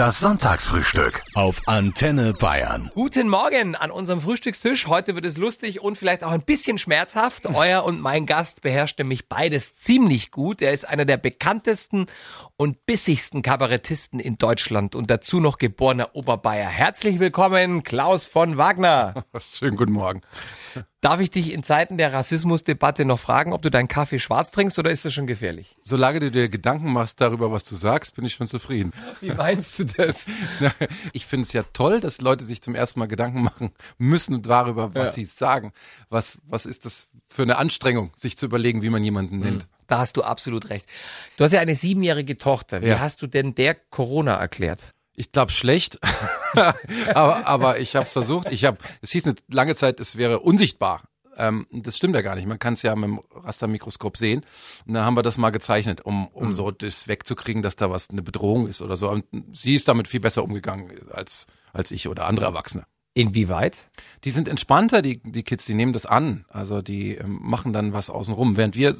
Das Sonntagsfrühstück auf Antenne Bayern. Guten Morgen an unserem Frühstückstisch. Heute wird es lustig und vielleicht auch ein bisschen schmerzhaft. Euer und mein Gast beherrscht nämlich beides ziemlich gut. Er ist einer der bekanntesten und bissigsten Kabarettisten in Deutschland und dazu noch geborener Oberbayer. Herzlich willkommen, Klaus von Wagner. Schönen guten Morgen. Darf ich dich in Zeiten der Rassismusdebatte noch fragen, ob du deinen Kaffee schwarz trinkst oder ist das schon gefährlich? Solange du dir Gedanken machst darüber, was du sagst, bin ich schon zufrieden. Wie meinst du das? Ich finde es ja toll, dass Leute sich zum ersten Mal Gedanken machen müssen darüber, was Ja. sie sagen. Was, was ist das für eine Anstrengung, sich zu überlegen, wie man jemanden nennt? Da hast du absolut recht. Du hast ja eine siebenjährige Tochter. Wie Ja. hast du denn der Corona erklärt? Ich glaube schlecht, aber, aber ich habe es versucht. Ich habe, es hieß eine lange Zeit, es wäre unsichtbar. Ähm, das stimmt ja gar nicht. Man kann es ja mit dem Rastermikroskop sehen. Und dann haben wir das mal gezeichnet, um, um so das wegzukriegen, dass da was eine Bedrohung ist oder so. Und sie ist damit viel besser umgegangen als als ich oder andere Erwachsene. Inwieweit? Die sind entspannter, die, die Kids, die nehmen das an. Also die ähm, machen dann was außenrum, während wir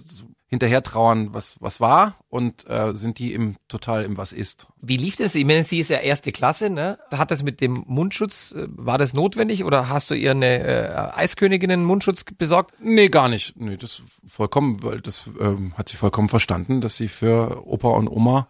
hinterher trauern, was, was war und äh, sind die im total im was ist. Wie lief das? Ich meine, sie ist ja erste Klasse, ne? Hat das mit dem Mundschutz, äh, war das notwendig oder hast du ihr eine äh, Eisköniginnen Mundschutz besorgt? Nee, gar nicht. Nee, das vollkommen, weil das ähm, hat sie vollkommen verstanden, dass sie für Opa und Oma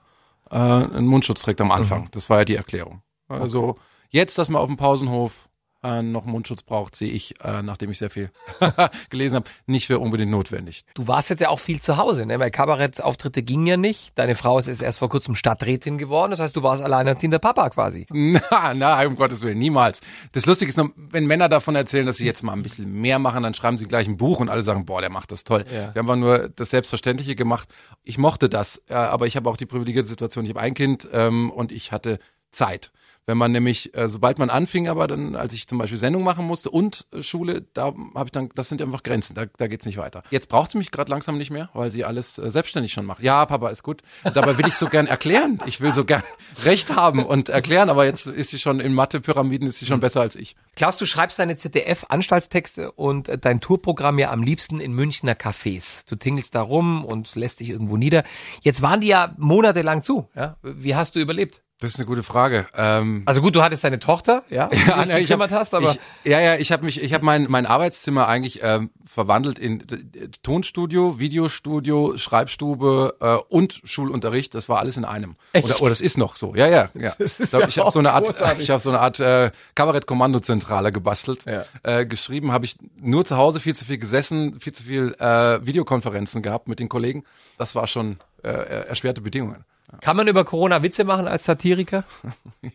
äh, einen Mundschutz trägt am Anfang. Das war ja die Erklärung. Also jetzt, dass man auf dem Pausenhof äh, noch Mundschutz braucht, sehe ich, äh, nachdem ich sehr viel gelesen habe, nicht für unbedingt notwendig. Du warst jetzt ja auch viel zu Hause, ne? Weil Kabarettsauftritte gingen ja nicht. Deine Frau ist erst vor kurzem Stadträtin geworden. Das heißt, du warst alleinerziehender Papa quasi. Na, na, um Gottes Willen, niemals. Das Lustige ist noch, wenn Männer davon erzählen, dass sie jetzt mal ein bisschen mehr machen, dann schreiben sie gleich ein Buch und alle sagen, boah, der macht das toll. Ja. Wir haben aber nur das Selbstverständliche gemacht. Ich mochte das, äh, aber ich habe auch die privilegierte Situation, ich habe ein Kind ähm, und ich hatte Zeit. Wenn man nämlich, äh, sobald man anfing, aber dann, als ich zum Beispiel Sendung machen musste und äh, Schule, da habe ich dann, das sind einfach Grenzen, da, da geht's nicht weiter. Jetzt braucht sie mich gerade langsam nicht mehr, weil sie alles äh, selbstständig schon macht. Ja, Papa, ist gut. Dabei will ich so gern erklären. Ich will so gern Recht haben und erklären, aber jetzt ist sie schon in Mathe-Pyramiden, ist sie schon besser als ich. Klaus, du schreibst deine ZDF-Anstaltstexte und äh, dein Tourprogramm ja am liebsten in Münchner Cafés. Du tingelst da rum und lässt dich irgendwo nieder. Jetzt waren die ja monatelang zu. Ja? Wie hast du überlebt? Das ist eine gute Frage. Ähm, Also gut, du hattest deine Tochter, ja, die du dich ne, gekümmert hab- hast, aber ich, ja, ja, ich habe mich, ich habe mein mein Arbeitszimmer eigentlich ähm, verwandelt in äh, Tonstudio, Videostudio, Schreibstube äh, und Schulunterricht. Das war alles in einem. Echt? Oder, oder das ist noch so. Ja, ja, ja. ist ich ich ja habe so eine Art, großartig. ich habe so eine Art äh, Kabarett-Kommandozentrale gebastelt. Ja. Äh, geschrieben habe ich nur zu Hause viel zu viel gesessen, viel zu viel äh, Videokonferenzen gehabt mit den Kollegen. Das war schon äh, erschwerte Bedingungen. Kann man über Corona Witze machen als Satiriker?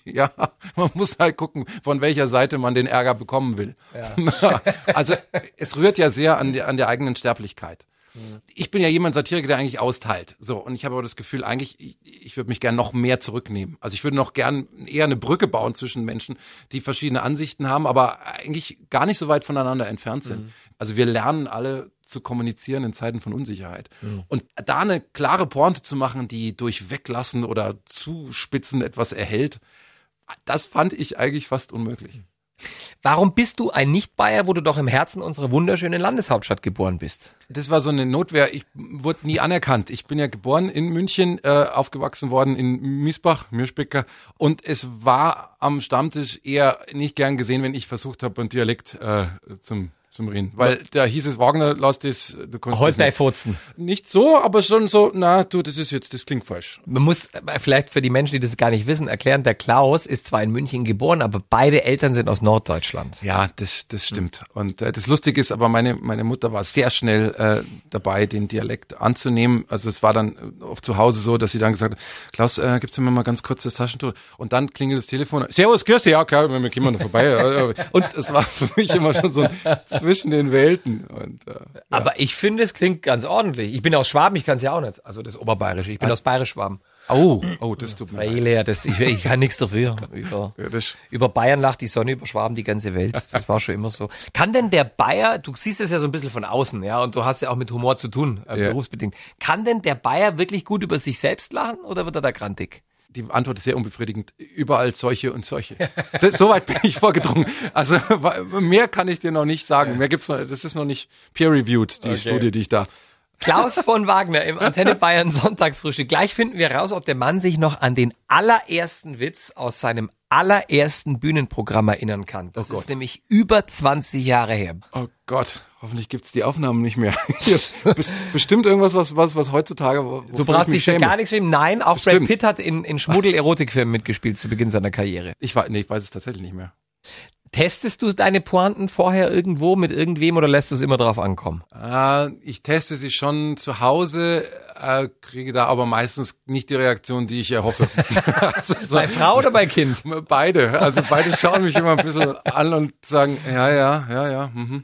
Ja, man muss halt gucken, von welcher Seite man den Ärger bekommen will. also es rührt ja sehr an der, an der eigenen Sterblichkeit. Ich bin ja jemand Satiriker, der eigentlich austeilt. So, und ich habe aber das Gefühl, eigentlich, ich, ich würde mich gern noch mehr zurücknehmen. Also ich würde noch gern eher eine Brücke bauen zwischen Menschen, die verschiedene Ansichten haben, aber eigentlich gar nicht so weit voneinander entfernt sind. Also wir lernen alle zu kommunizieren in Zeiten von Unsicherheit. Und da eine klare Pointe zu machen, die durch Weglassen oder Zuspitzen etwas erhält, das fand ich eigentlich fast unmöglich. Warum bist du ein Nicht-Bayer, wo du doch im Herzen unserer wunderschönen Landeshauptstadt geboren bist? Das war so eine Notwehr. Ich wurde nie anerkannt. Ich bin ja geboren in München, äh, aufgewachsen worden in Miesbach, Mirschbecker. Und es war am Stammtisch eher nicht gern gesehen, wenn ich versucht habe, einen Dialekt äh, zum, zum Reden. Weil da hieß es, Wagner, lass das, du kannst Heute das nicht. Furzen. nicht so, aber schon so, na, du, das ist jetzt, das klingt falsch. Man muss äh, vielleicht für die Menschen, die das gar nicht wissen, erklären, der Klaus ist zwar in München geboren, aber beide Eltern sind aus Norddeutschland. Ja, das, das stimmt. Und äh, das Lustige ist aber, meine, meine Mutter war sehr schnell äh, dabei, den Dialekt anzunehmen. Also es war dann äh, oft zu Hause so, dass sie dann gesagt hat, Klaus, äh, gibst du mir mal ganz kurz das Taschentuch? Und dann klingelt das Telefon. Servus, grüß dich, ja, klar, wir kommen noch vorbei. Und es war für mich immer schon so ein zwischen den Welten. Und, äh, Aber ich finde, es klingt ganz ordentlich. Ich bin aus Schwaben, ich kann es ja auch nicht. Also das Oberbayerische. Ich bin aus Bayerisch-Schwaben. oh, oh, das tut mir leid. Ja, das, ich, ich kann nichts dafür. Über, Ja, das, über Bayern lacht die Sonne, über Schwaben die ganze Welt. Das war schon immer so. Kann denn der Bayer, du siehst es ja so ein bisschen von außen, ja, und du hast ja auch mit Humor zu tun, äh, Ja. berufsbedingt. Kann denn der Bayer wirklich gut über sich selbst lachen oder wird er da grantig? Die Antwort ist sehr unbefriedigend. Überall solche und solche. Das, Soweit bin ich vorgedrungen. Also mehr kann ich dir noch nicht sagen. Mehr gibt's noch. Das ist noch nicht peer-reviewed, die Okay. Studie, die ich da Klaus von Wagner im Antenne Bayern Sonntagsfrühstück. Gleich finden wir raus, ob der Mann sich noch an den allerersten Witz aus seinem allerersten Bühnenprogramm erinnern kann. Das Oh ist nämlich über 20 Jahre her. Oh Gott, hoffentlich gibt's die Aufnahmen nicht mehr. Bestimmt irgendwas, was, was, was heutzutage. Du brauchst dich schäme. gar nichts schämen. Nein, auch Brad Stimmt. Pitt hat in, in Schmuddel-Erotikfilmen mitgespielt zu Beginn seiner Karriere. Ich, weiß, nee, ich weiß es tatsächlich nicht mehr. Testest du deine Pointen vorher irgendwo mit irgendwem oder lässt du es immer drauf ankommen? Äh, ich teste sie schon zu Hause, äh, kriege da aber meistens nicht die Reaktion, die ich erhoffe. also, so, Bei Frau oder bei Kind? beide. Also beide schauen mich immer ein bisschen an und sagen, ja, ja, ja, ja. Mhm.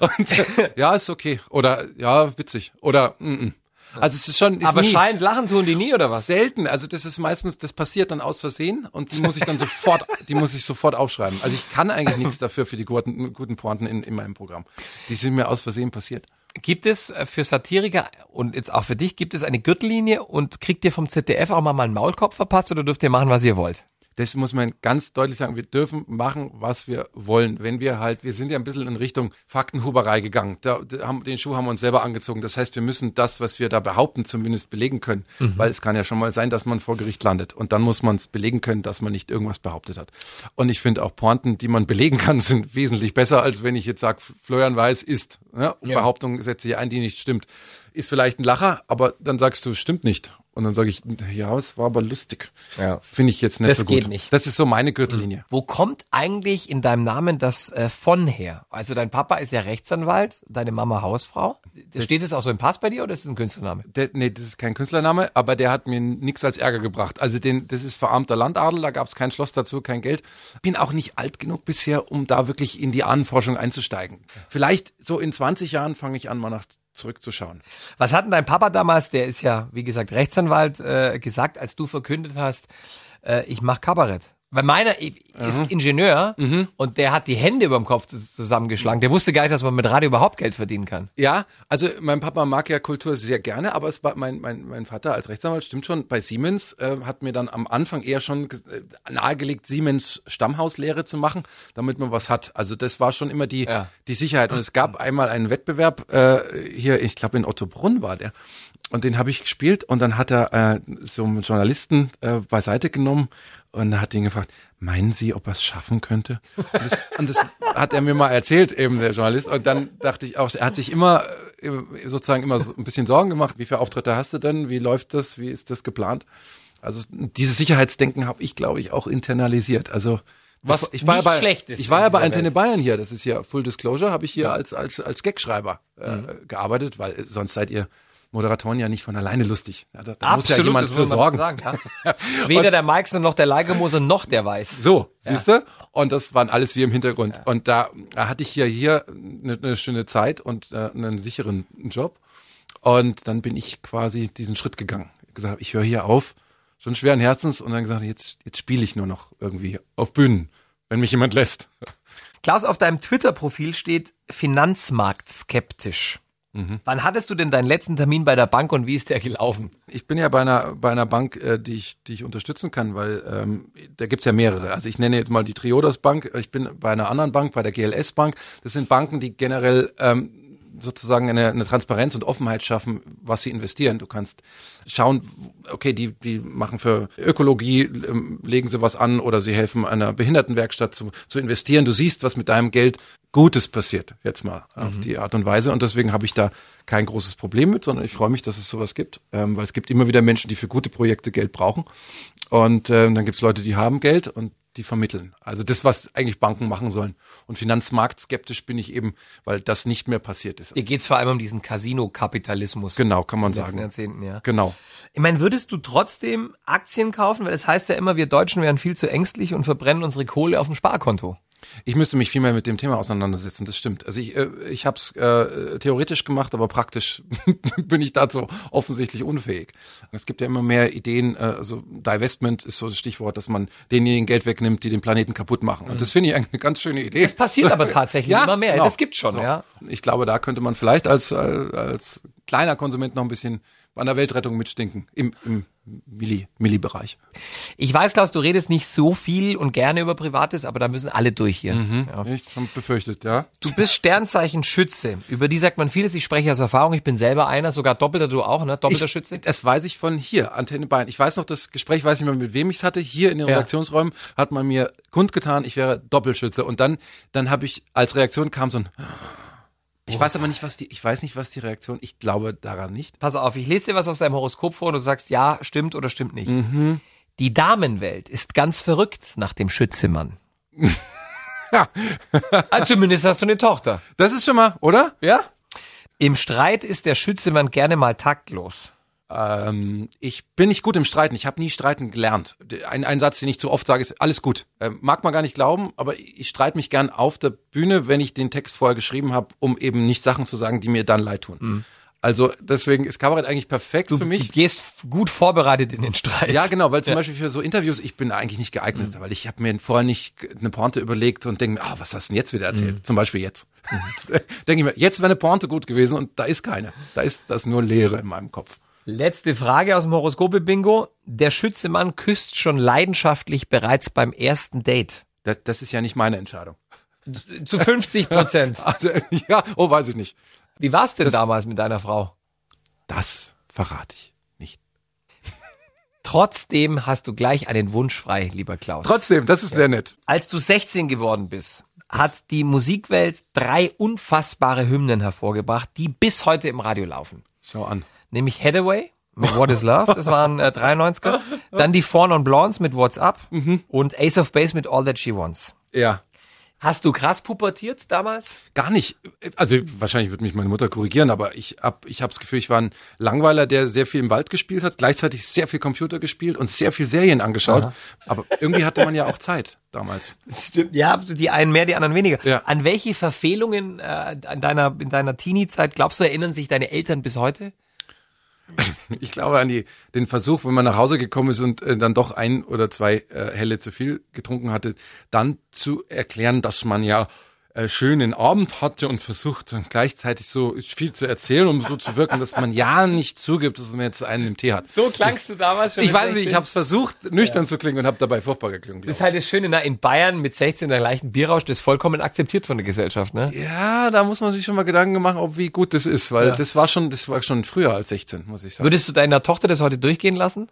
Und ja, ist okay. Oder ja, witzig. Oder mm, mm. Also es ist schon. Ist Aber nie, schallend lachen tun die nie oder was? Selten, also das ist meistens, das passiert dann aus Versehen und die muss ich dann sofort, die muss ich sofort aufschreiben. Also ich kann eigentlich nichts dafür für die guten, guten Pointen in, in meinem Programm. Die sind mir aus Versehen passiert. Gibt es äh, für Satiriker und jetzt auch für dich, gibt es eine Gürtellinie und kriegt ihr vom ZDF auch mal einen Maulkopf verpasst oder dürft ihr machen, was ihr wollt? Das muss man ganz deutlich sagen. Wir dürfen machen, was wir wollen. Wenn wir halt, wir sind ja ein bisschen in Richtung Faktenhuberei gegangen. Da, da haben, den Schuh haben wir uns selber angezogen. Das heißt, wir müssen das, was wir da behaupten, zumindest belegen können. Weil es kann ja schon mal sein, dass man vor Gericht landet. Und dann muss man es belegen können, dass man nicht irgendwas behauptet hat. Und ich finde auch Pointen, die man belegen kann, sind wesentlich besser, als wenn ich jetzt sage, Florian Weiß ist. Ja? Behauptung setze ich ein, die nicht stimmt. Ist vielleicht ein Lacher, aber dann sagst du, stimmt nicht. Und dann sage ich, ja, es war aber lustig. Ja. Finde ich jetzt nicht Das so gut. geht nicht. Das ist so meine Gürtellinie. Wo kommt eigentlich in deinem Namen das äh, von her? Also dein Papa ist ja Rechtsanwalt, deine Mama Hausfrau. Steht es auch so im Pass bei dir oder ist es ein Künstlername? Der, nee, das ist kein Künstlername, aber der hat mir nichts als Ärger gebracht. Also den, das ist verarmter Landadel, da gab es kein Schloss dazu, kein Geld. Bin auch nicht alt genug bisher, um da wirklich in die Ahnenforschung einzusteigen. Vielleicht so in 20 Jahren fange ich an, mal nach zurückzuschauen. Was hat denn dein Papa damals, der ist ja, wie gesagt, Rechtsanwalt, äh, gesagt, als du verkündet hast, äh, ich mach Kabarett? Weil meiner ist Ingenieur und der hat die Hände über dem Kopf zus- zusammengeschlagen. Der wusste gar nicht, dass man mit Radio überhaupt Geld verdienen kann. Ja, also mein Papa mag ja Kultur sehr gerne, aber es war mein, mein, mein Vater als Rechtsanwalt, stimmt schon, bei Siemens äh, hat mir dann am Anfang eher schon äh, nahegelegt, Siemens Stammhauslehre zu machen, damit man was hat. Also das war schon immer die, Ja. die Sicherheit. Und es gab einmal einen Wettbewerb, äh, hier, ich glaube in Ottobrunn war der. Und den habe ich gespielt und dann hat er äh, so einen Journalisten äh, beiseite genommen und hat ihn gefragt, meinen Sie, ob er es schaffen könnte? Und das, und das hat er mir mal erzählt, eben der Journalist. Und dann dachte ich auch, er hat sich immer äh, sozusagen immer so ein bisschen Sorgen gemacht. Wie viele Auftritte hast du denn? Wie läuft das? Wie ist das geplant? Also dieses Sicherheitsdenken habe ich, glaube ich, auch internalisiert. Also Was ich war ja nicht bei, schlecht ist ich war ja bei Antenne Welt. Bayern hier. Das ist ja Full Disclosure, habe ich hier als als als Gagschreiber äh, Mhm. gearbeitet, weil sonst seid ihr Moderatoren ja nicht von alleine lustig. Ja, da, da muss ja jemand für sorgen. Sagen, ja. Weder der Meixner noch der Leigemoser noch der Weiß. So, siehst du? Und das waren alles wir im Hintergrund. Und da hatte ich ja hier eine, eine schöne Zeit und äh, einen sicheren Job. Und dann bin ich quasi diesen Schritt gegangen. Ich gesagt, ich höre hier auf, schon schweren Herzens. Und dann gesagt, jetzt, jetzt spiele ich nur noch irgendwie auf Bühnen, wenn mich jemand lässt. Klaus, auf deinem Twitter-Profil steht Finanzmarkt skeptisch. Mhm. Wann hattest du denn deinen letzten Termin bei der Bank und wie ist der gelaufen? Ich bin ja bei einer, bei einer Bank, äh, die, ich, die ich unterstützen kann, weil ähm, da gibt's ja mehrere. Also ich nenne jetzt mal die Triodos Bank, ich bin bei einer anderen Bank, bei der GLS Bank. Das sind Banken, die generell ähm, sozusagen eine, eine Transparenz und Offenheit schaffen, was sie investieren. Du kannst schauen, okay, die, die machen für Ökologie, ähm, legen sie was an oder sie helfen einer Behindertenwerkstatt zu, zu investieren. Du siehst, was mit deinem Geld Gutes passiert, jetzt mal auf die Art und Weise. Und deswegen habe ich da kein großes Problem mit, sondern ich freue mich, dass es sowas gibt, ähm, weil es gibt immer wieder Menschen, die für gute Projekte Geld brauchen. Und ähm, dann gibt es Leute, die haben Geld und die vermitteln. Also das, was eigentlich Banken machen sollen. Und finanzmarktskeptisch bin ich eben, weil das nicht mehr passiert ist. Hier geht's vor allem um diesen Casino-Kapitalismus. Genau, kann man sagen. Jahrzehnten, ja. Genau. Ich meine, würdest du trotzdem Aktien kaufen? Weil es heißt ja immer, wir Deutschen wären viel zu ängstlich und verbrennen unsere Kohle auf dem Sparkonto. Ich müsste mich viel mehr mit dem Thema auseinandersetzen, das stimmt. Also ich, äh, ich habe es äh, theoretisch gemacht, aber praktisch bin ich dazu offensichtlich unfähig. Es gibt ja immer mehr Ideen, äh, also Divestment ist so das Stichwort, dass man denjenigen Geld wegnimmt, die den Planeten kaputt machen. Und das finde ich eine ganz schöne Idee. Das passiert aber tatsächlich immer mehr. genau. Das gibt's schon, So. ja. Ich glaube, da könnte man vielleicht als, äh, als kleiner Konsument noch ein bisschen an der Weltrettung mitstinken im, im Milli, Milli-Bereich. Ich weiß, Klaus, du redest nicht so viel und gerne über Privates, aber da müssen alle durch hier. Ja. Ich hab befürchtet, ja. Du bist Sternzeichen Schütze. Über die sagt man vieles. Ich spreche aus Erfahrung. Ich bin selber einer, sogar doppelter du auch, ne? Doppelter ich, Schütze. Das weiß ich von hier, Antenne Bayern. Ich weiß noch, das Gespräch, weiß nicht mehr, mit wem ich es hatte. Hier in den Ja. Redaktionsräumen hat man mir kundgetan, ich wäre Doppelschütze. Und dann, dann habe ich, als Reaktion kam so ein, ich weiß aber nicht, was die, ich weiß nicht, was die Reaktion, ich glaube daran nicht. Pass auf, ich lese dir was aus deinem Horoskop vor und du sagst ja, stimmt oder stimmt nicht. Mhm. Die Damenwelt ist ganz verrückt nach dem Schützemann. Ja. Also zumindest hast du eine Tochter. Das ist schon mal, oder? Ja? Im Streit ist der Schützemann gerne mal taktlos. Ähm, ich bin nicht gut im Streiten. Ich habe nie streiten gelernt. Ein, ein Satz, den ich zu oft sage, ist alles gut. Ähm, mag man gar nicht glauben, aber ich streite mich gern auf der Bühne, wenn ich den Text vorher geschrieben habe, um eben nicht Sachen zu sagen, die mir dann leid tun. Also deswegen ist Kabarett eigentlich perfekt für Du mich. gehst gut vorbereitet in den Streit. Ja, genau, weil zum Beispiel für so Interviews, ich bin eigentlich nicht geeignet, weil ich habe mir vorher nicht eine Pointe überlegt und denke mir, ah, was hast du denn jetzt wieder erzählt? Zum Beispiel jetzt. denke ich mir, jetzt wäre eine Pointe gut gewesen und da ist keine. Da ist das nur Leere in meinem Kopf. Letzte Frage aus dem Horoskope-Bingo. Der Schützemann küsst schon leidenschaftlich bereits beim ersten Date. Das, das ist ja nicht meine Entscheidung. Zu 50 Prozent. Also, ja, oh, weiß ich nicht. Wie war's denn damals mit deiner Frau? Das verrate ich nicht. Trotzdem hast du gleich einen Wunsch frei, lieber Klaus. Trotzdem, das ist sehr nett. Als du 16 geworden bist, hat die Musikwelt drei unfassbare Hymnen hervorgebracht, die bis heute im Radio laufen. Schau an. Nämlich Hathaway mit What is Love, das waren äh, 93er. Dann die Four Non Blondes mit What's Up und Ace of Base mit All That She Wants. Ja. Hast du krass pubertiert damals? Gar nicht. Also wahrscheinlich wird mich meine Mutter korrigieren, aber ich hab ich hab das Gefühl, ich war ein Langweiler, der sehr viel im Wald gespielt hat, gleichzeitig sehr viel Computer gespielt und sehr viel Serien angeschaut. Aber irgendwie hatte man ja auch Zeit damals. Stimmt. Ja, die einen mehr, die anderen weniger. Ja. An welche Verfehlungen äh, an deiner, in deiner Teenie-Zeit, glaubst du, erinnern sich deine Eltern bis heute? Ich glaube an die, den Versuch, wenn man nach Hause gekommen ist und äh, dann doch ein oder zwei äh, Helle zu viel getrunken hatte, dann zu erklären, dass man ja äh, schönen Abend hatte und versucht dann gleichzeitig so viel zu erzählen, um so zu wirken, dass man ja nicht zugibt, dass man jetzt einen im Tee hat. So klangst du damals schon. Ich weiß nicht, 16? ich habe es versucht, nüchtern zu klingen und habe dabei furchtbar geklungen. Das ist halt das Schöne, ne? in Bayern mit 16 der leichten Bierrausch, das ist vollkommen akzeptiert von der Gesellschaft, ne? Ja, da muss man sich schon mal Gedanken machen, ob wie gut das ist, weil Ja. das war schon, das war schon früher als 16, muss ich sagen. Würdest du deiner Tochter das heute durchgehen lassen?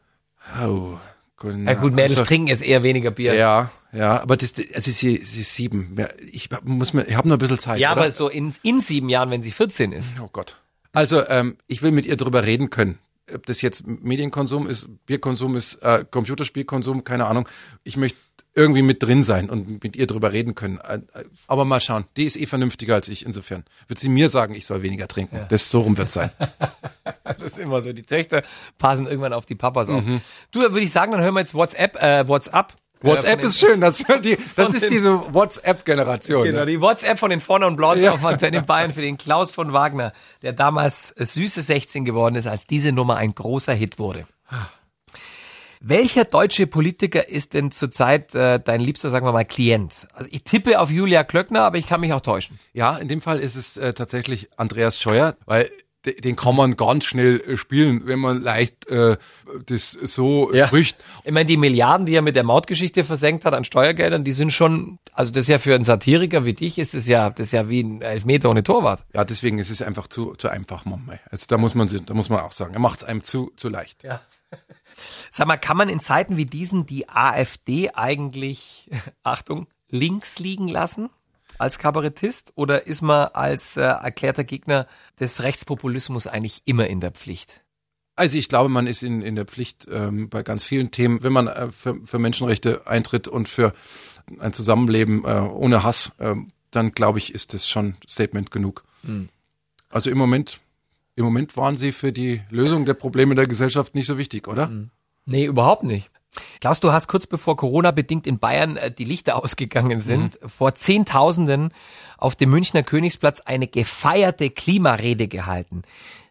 Oh, Ja gut, Mädels also- trinken jetzt eher weniger Bier. Ja, ja, aber das, also sie, sie ist sieben. Ja, Ich muss mir, ich habe nur ein bisschen Zeit. Ja, oder? aber so in, in sieben Jahren, wenn sie 14 ist. Oh Gott. Also, ähm, ich will mit ihr drüber reden können. Ob das jetzt Medienkonsum ist, Bierkonsum ist, äh, Computerspielkonsum, keine Ahnung. Ich möchte irgendwie mit drin sein und mit ihr drüber reden können. Äh, äh, Aber mal schauen. Die ist eh vernünftiger als ich. Insofern wird sie mir sagen, ich soll weniger trinken. Das so rum wird's sein. Das ist immer so. Die Töchter passen irgendwann auf die Papas auf. Mhm. Du, würde ich sagen, dann hören wir jetzt WhatsApp, äh, WhatsApp. WhatsApp äh, von ist schön. Das, die, das ist diese WhatsApp-Generation. Genau, ne? die WhatsApp von den Vorne und Blondes Ja. auf Antenne Bayern für den Klaus von Wagner, der damals süße 16 geworden ist, als diese Nummer ein großer Hit wurde. Welcher deutsche Politiker ist denn zurzeit äh, dein liebster, sagen wir mal, Klient? Also ich tippe auf Julia Klöckner, aber ich kann mich auch täuschen. Ja, in dem Fall ist es äh, tatsächlich Andreas Scheuer, weil den kann man ganz schnell äh, spielen, wenn man leicht äh, das so Ja. spricht. Ich meine, die Milliarden, die er mit der Mautgeschichte versenkt hat an Steuergeldern, die sind schon, also das ist ja für einen Satiriker wie dich, ist das ja, das ist ja wie ein Elfmeter ohne Torwart. Ja, deswegen ist es einfach zu, zu einfach, Mama. Also da muss man, da muss man auch sagen, er macht es einem zu, zu leicht. Ja. Sag mal, kann man in Zeiten wie diesen die AfD eigentlich, Achtung, links liegen lassen als Kabarettist? Oder ist man als äh, erklärter Gegner des Rechtspopulismus eigentlich immer in der Pflicht? Also ich glaube, man ist in, in der Pflicht ähm, bei ganz vielen Themen, wenn man äh, für, für Menschenrechte eintritt und für ein Zusammenleben äh, ohne Hass, ähm, dann glaube ich, ist das schon Statement genug. Also im Moment, im Moment waren sie für die Lösung der Probleme der Gesellschaft nicht so wichtig, oder? Nee, überhaupt nicht. Klaus, du hast kurz bevor Corona bedingt in Bayern äh, die Lichter ausgegangen sind, vor Zehntausenden auf dem Münchner Königsplatz eine gefeierte Klimarede gehalten.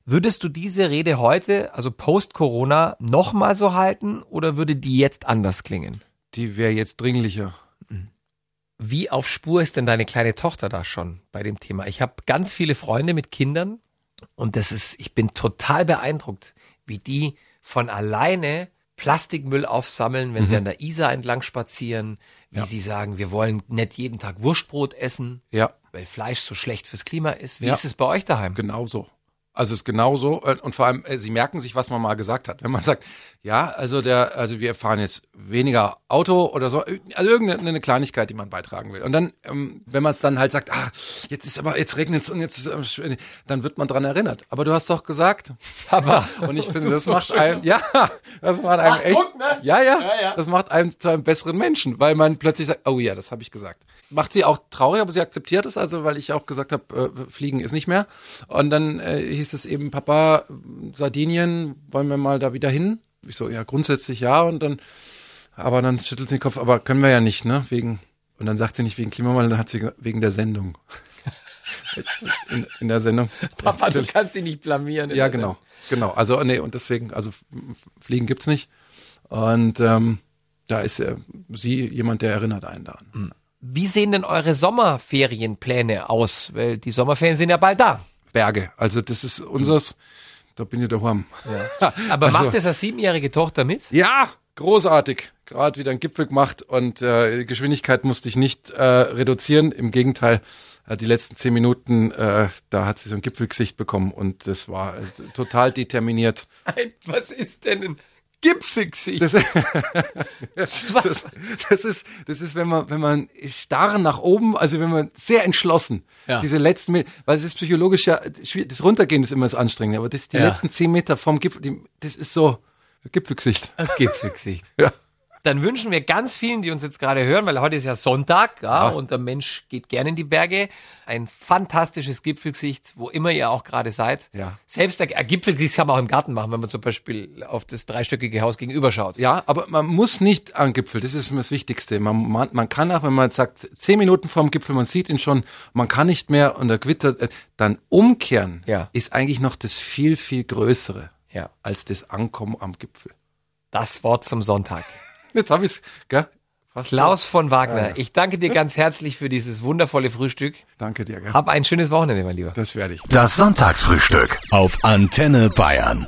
Würdest du diese Rede heute, also post-Corona, nochmal so halten oder würde die jetzt anders klingen? Die wäre jetzt dringlicher. Wie auf Spur ist denn deine kleine Tochter da schon bei dem Thema? Ich habe ganz viele Freunde mit Kindern und das ist, ich bin total beeindruckt, wie die von alleine Plastikmüll aufsammeln, wenn sie an der Isar entlang spazieren, wie sie sagen, wir wollen nicht jeden Tag Wurstbrot essen, Ja, weil Fleisch so schlecht fürs Klima ist. Wie Ja. ist es bei euch daheim? genau so. Also es ist genauso äh, und vor allem äh, sie merken sich, was man mal gesagt hat. Wenn man sagt, ja, also der, also wir fahren jetzt weniger Auto oder so, äh, also irgendeine eine Kleinigkeit, die man beitragen will. Und dann, ähm, wenn man es dann halt sagt, ah, jetzt ist aber jetzt regnet es und jetzt ist, es, äh, dann wird man dran erinnert. Aber du hast doch gesagt, Papa. und ich finde, das macht einem, ja, das macht einem echt, guck, ne? ja, ja, Ja, ja. das macht einem zu einem besseren Menschen, weil man plötzlich sagt, oh ja, das habe ich gesagt. Macht sie auch traurig, aber sie akzeptiert es, also weil ich auch gesagt habe, äh, Fliegen ist nicht mehr. Und dann äh, hieß es eben, Papa, Sardinien, wollen wir mal da wieder hin? Ich so, ja, grundsätzlich ja. Und dann, aber dann schüttelt sie den Kopf, aber können wir ja nicht, ne? Wegen, und dann sagt sie nicht wegen Klimawandel, dann hat sie gesagt, wegen der Sendung. In, in der Sendung. Papa, du kannst dich nicht blamieren. Ja, genau. Genau. Also, nee, und deswegen, also Fliegen gibt's nicht. Und ähm, da ist äh, sie jemand, der erinnert einen daran. Wie sehen denn eure Sommerferienpläne aus? Weil die Sommerferien sind ja bald da. Berge. Also das ist unseres, da bin ich daheim. Aber Also- macht es eine siebenjährige Tochter mit? Ja, großartig. Gerade wieder einen Gipfel gemacht und äh, Geschwindigkeit musste ich nicht äh, reduzieren. Im Gegenteil, die letzten zehn Minuten, äh, da hat sie so ein Gipfelgesicht bekommen und das war also, total determiniert. Ein, was ist denn ein Gipfelgesicht? Das, das, das ist, das ist, wenn man, wenn man starr nach oben, also wenn man sehr entschlossen, Ja. diese letzten, Meter, weil es ist psychologisch ja, das Runtergehen ist immer das Anstrengende, aber das, die Ja. letzten zehn Meter vom Gipfel, die, das ist so Gipfelgesicht. Gipfelgesicht. Ja. Dann wünschen wir ganz vielen, die uns jetzt gerade hören, weil heute ist ja Sonntag, ja, Ja. und der Mensch geht gerne in die Berge, ein fantastisches Gipfelgesicht, wo immer ihr auch gerade seid. Ja. Selbst ein ein Gipfelgesicht kann man auch im Garten machen, wenn man zum Beispiel auf das dreistöckige Haus gegenüber schaut. Ja, aber man muss nicht am Gipfel, das ist immer das Wichtigste. Man, man, man kann auch, wenn man sagt, zehn Minuten vorm Gipfel, man sieht ihn schon, man kann nicht mehr und er gewittert, äh, dann umkehren Ja. ist eigentlich noch das viel, viel Größere Ja. als das Ankommen am Gipfel. Das Wort zum Sonntag. Jetzt habe ich's, gell? Fast Klaus so. von Wagner, ich danke dir ganz herzlich für dieses wundervolle Frühstück. Danke dir, gell? Hab ein schönes Wochenende, mein Lieber. Das werde ich. Das Sonntagsfrühstück auf Antenne Bayern.